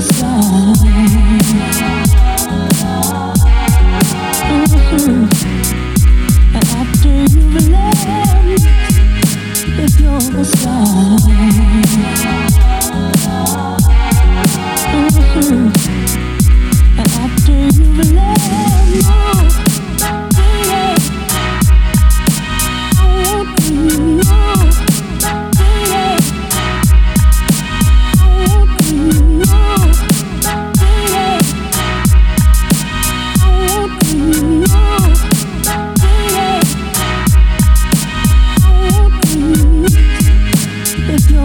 inside. Mm-hmm.